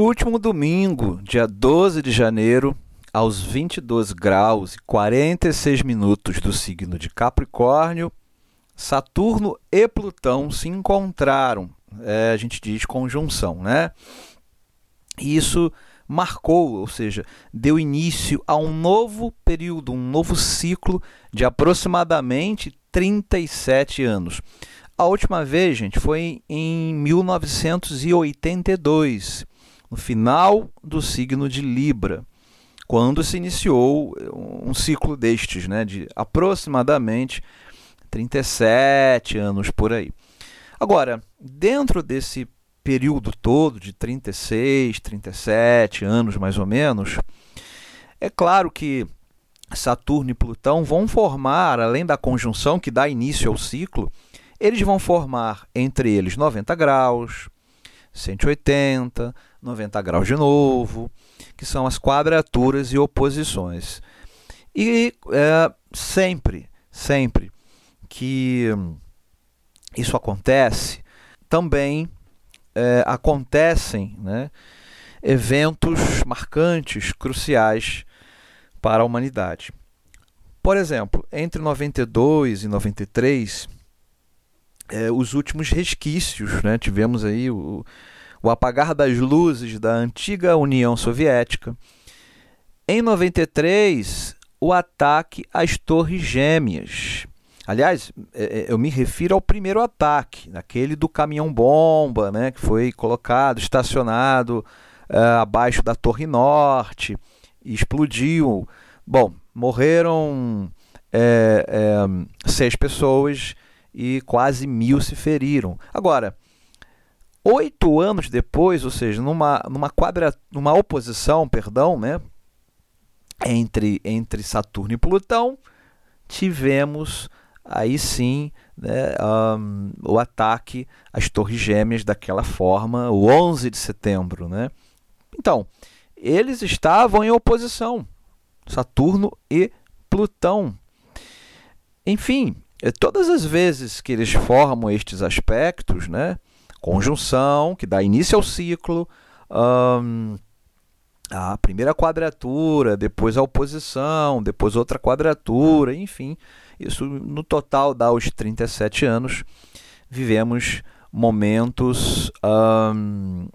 No último domingo, dia 12 de janeiro, aos 22 graus e 46 minutos do signo de Capricórnio, Saturno e Plutão se encontraram. É, a gente diz conjunção, né? E isso marcou, ou seja, deu início a um novo período, um novo ciclo de aproximadamente 37 anos. A última vez, gente, foi em 1982, no final do signo de Libra, quando se iniciou um ciclo destes, né, de aproximadamente 37 anos por aí. Agora, dentro desse período todo de 36, 37 anos mais ou menos, é claro que Saturno e Plutão vão formar, além da conjunção que dá início ao ciclo, eles vão formar entre eles 90 graus, 180, 90 graus de novo, que são as quadraturas e oposições. E é, sempre, sempre que isso acontece, também é, acontecem né, eventos marcantes, cruciais para a humanidade. Por exemplo, entre 92 e 93, é, os últimos resquícios, né? tivemos aí o, o apagar das luzes da antiga União Soviética. Em 93, o ataque às Torres Gêmeas. Aliás, é, é, eu me refiro ao primeiro ataque, aquele do caminhão-bomba, né, que foi colocado, estacionado uh, abaixo da Torre Norte, explodiu. Bom, morreram é, é, seis pessoas e quase mil se feriram. Agora, oito anos depois, ou seja, numa, numa, quadra, numa oposição, perdão, né, entre, entre Saturno e Plutão, tivemos aí sim né, um, o ataque às Torres Gêmeas daquela forma, o 11 de setembro. Né? Então, eles estavam em oposição, Saturno e Plutão. Enfim, todas as vezes que eles formam estes aspectos, né, conjunção, que dá início ao ciclo, um, a primeira quadratura, depois a oposição, depois outra quadratura, enfim, isso no total dá os 37 anos. Vivemos momentos um,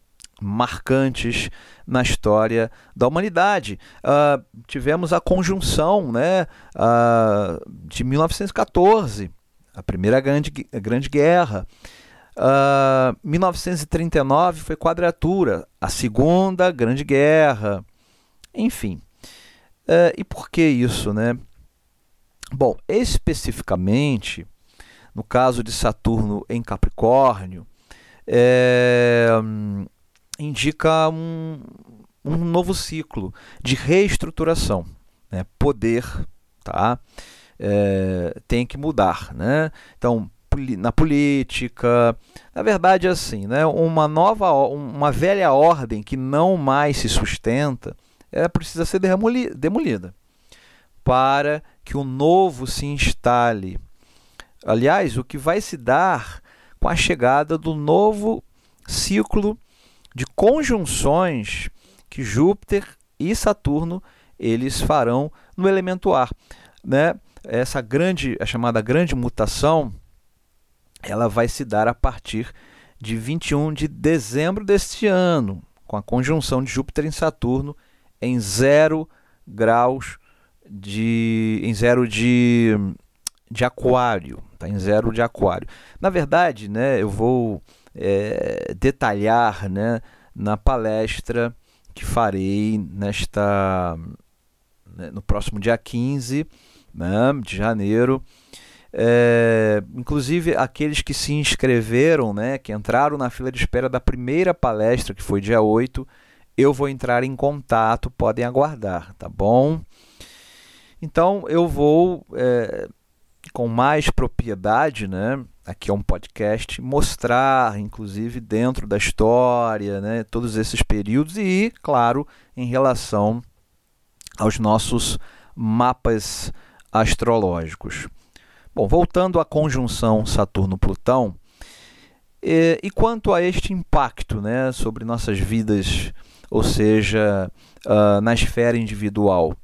marcantes na história da humanidade. Uh, tivemos a conjunção né, uh, de 1914, a Primeira Grande, grande Guerra. Uh, ah, 1939 foi quadratura, a Segunda Grande Guerra, enfim. E por que isso, né? Bom, especificamente, no caso de Saturno em Capricórnio, é, indica um, um novo ciclo de reestruturação. Né? Poder tá? É, tem que mudar. Né? Então, na política, na verdade, assim, né? uma nova, uma velha ordem que não mais se sustenta, é precisa ser demolida para que o novo se instale. Aliás, o que vai se dar com a chegada do novo ciclo de conjunções que Júpiter e Saturno eles farão no elemento ar, né? Essa grande, a chamada grande mutação, ela vai se dar a partir de 21 de dezembro deste ano, com a conjunção de Júpiter em Saturno em zero graus de em zero de, de aquário, tá em zero de aquário. Na verdade, né, eu vou é, detalhar, né, na palestra que farei nesta né, no próximo dia 15 né, de janeiro. É, inclusive aqueles que se inscreveram, né, que entraram na fila de espera da primeira palestra, que foi dia 8, eu vou entrar em contato, podem aguardar, tá bom? Então eu vou é, com mais propriedade, né? Aqui é um podcast, mostrar, inclusive, dentro da história, né, todos esses períodos e, claro, em relação aos nossos mapas astrológicos. Bom, voltando à conjunção Saturno-Plutão, E, e, quanto a este impacto né, sobre nossas vidas, ou seja, uh, na esfera individual?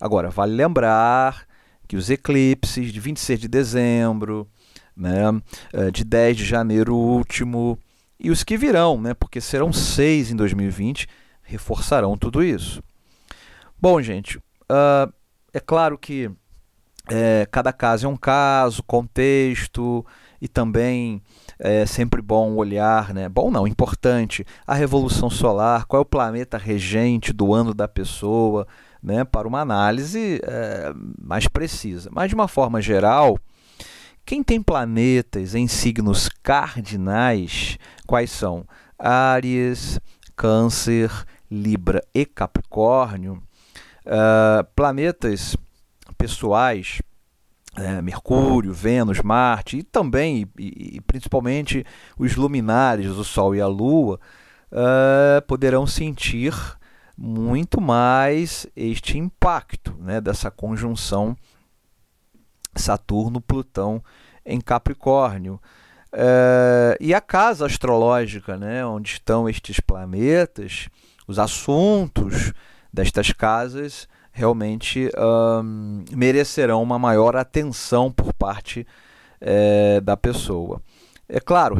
Agora, vale lembrar que os eclipses de 26 de dezembro, né, uh, de 10 de janeiro último, e os que virão, né, porque serão seis em 2020, reforçarão tudo isso. Bom, gente, uh, é claro que é, cada caso é um caso, contexto e também é sempre bom olhar, né? Bom não, importante, a revolução solar, qual é o planeta regente do ano da pessoa, né? Para uma análise é, mais precisa. Mas de uma forma geral, quem tem planetas em signos cardinais, quais são? Áries, Câncer, Libra e Capricórnio, uh, planetas pessoais, é, Mercúrio, Vênus, Marte e também e, e, principalmente os luminares, o Sol e a Lua, uh, poderão sentir muito mais este impacto né, dessa conjunção Saturno-Plutão em Capricórnio. Uh, e a casa astrológica, né, onde estão estes planetas, os assuntos destas casas realmente um, merecerão uma maior atenção por parte é, da pessoa. É claro,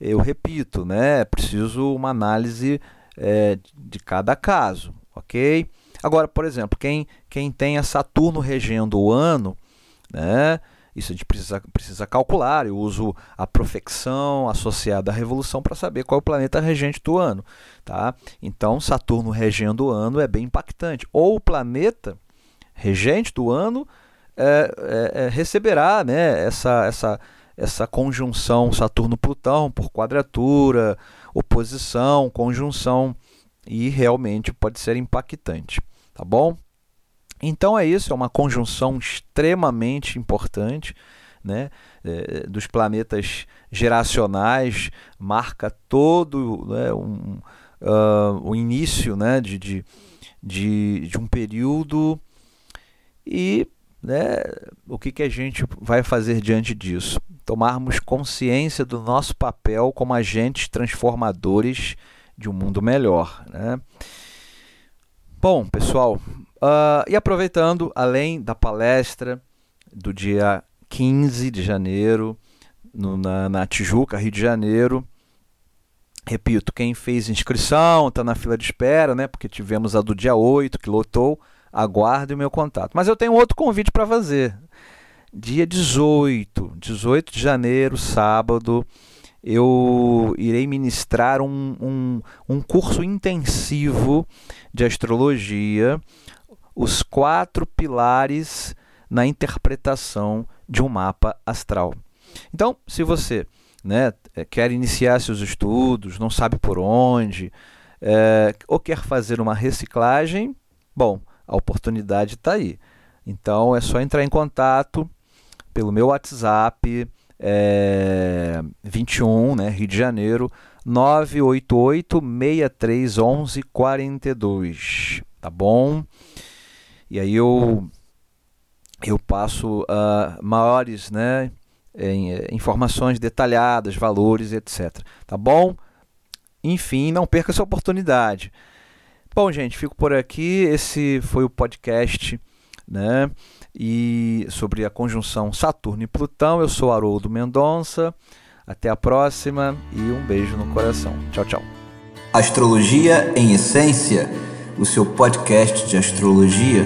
eu repito, né, é preciso uma análise é, de cada caso, ok? Agora, por exemplo, quem, quem tem a Saturno regendo o ano, né, isso a gente precisa, precisa calcular. Eu uso a profecção associada à revolução para saber qual é o planeta regente do ano. Tá? Então, Saturno regendo o ano é bem impactante. Ou o planeta regente do ano é, é, é, receberá né, essa, essa, essa conjunção Saturno-Plutão por quadratura, oposição, conjunção, e realmente pode ser impactante. Tá bom? Então é isso, é uma conjunção extremamente importante né, é, dos planetas geracionais, marca todo né, um, uh, o início né, de, de, de, de um período e né, o que, que a gente vai fazer diante disso? Tomarmos consciência do nosso papel como agentes transformadores de um mundo melhor. Né? Bom, pessoal, Uh, e aproveitando, além da palestra do dia 15 de janeiro, no, na, na Tijuca, Rio de Janeiro, repito, quem fez inscrição está na fila de espera, né? Porque tivemos a do dia 8 que lotou. Aguarde o meu contato. Mas eu tenho outro convite para fazer. Dia 18, 18 de janeiro, sábado, eu irei ministrar um, um, um curso intensivo de astrologia os quatro pilares na interpretação de um mapa astral. Então, se você né, eh, quer iniciar seus estudos, não sabe por onde, é, ou quer fazer uma reciclagem, bom, a oportunidade está aí. Então é só entrar em contato pelo meu WhatsApp é, 21, né, Rio de Janeiro, 988 6311 42. Tá bom? E aí eu, eu passo uh, maiores né, em, eh, informações detalhadas, valores, etc. Tá bom? Enfim, não perca essa oportunidade. Bom, gente, fico por aqui. Esse foi o podcast né, e sobre a conjunção Saturno e Plutão. Eu sou Haroldo Mendonça. Até a próxima e um beijo no coração. Tchau, tchau. Astrologia em Essência o seu podcast de astrologia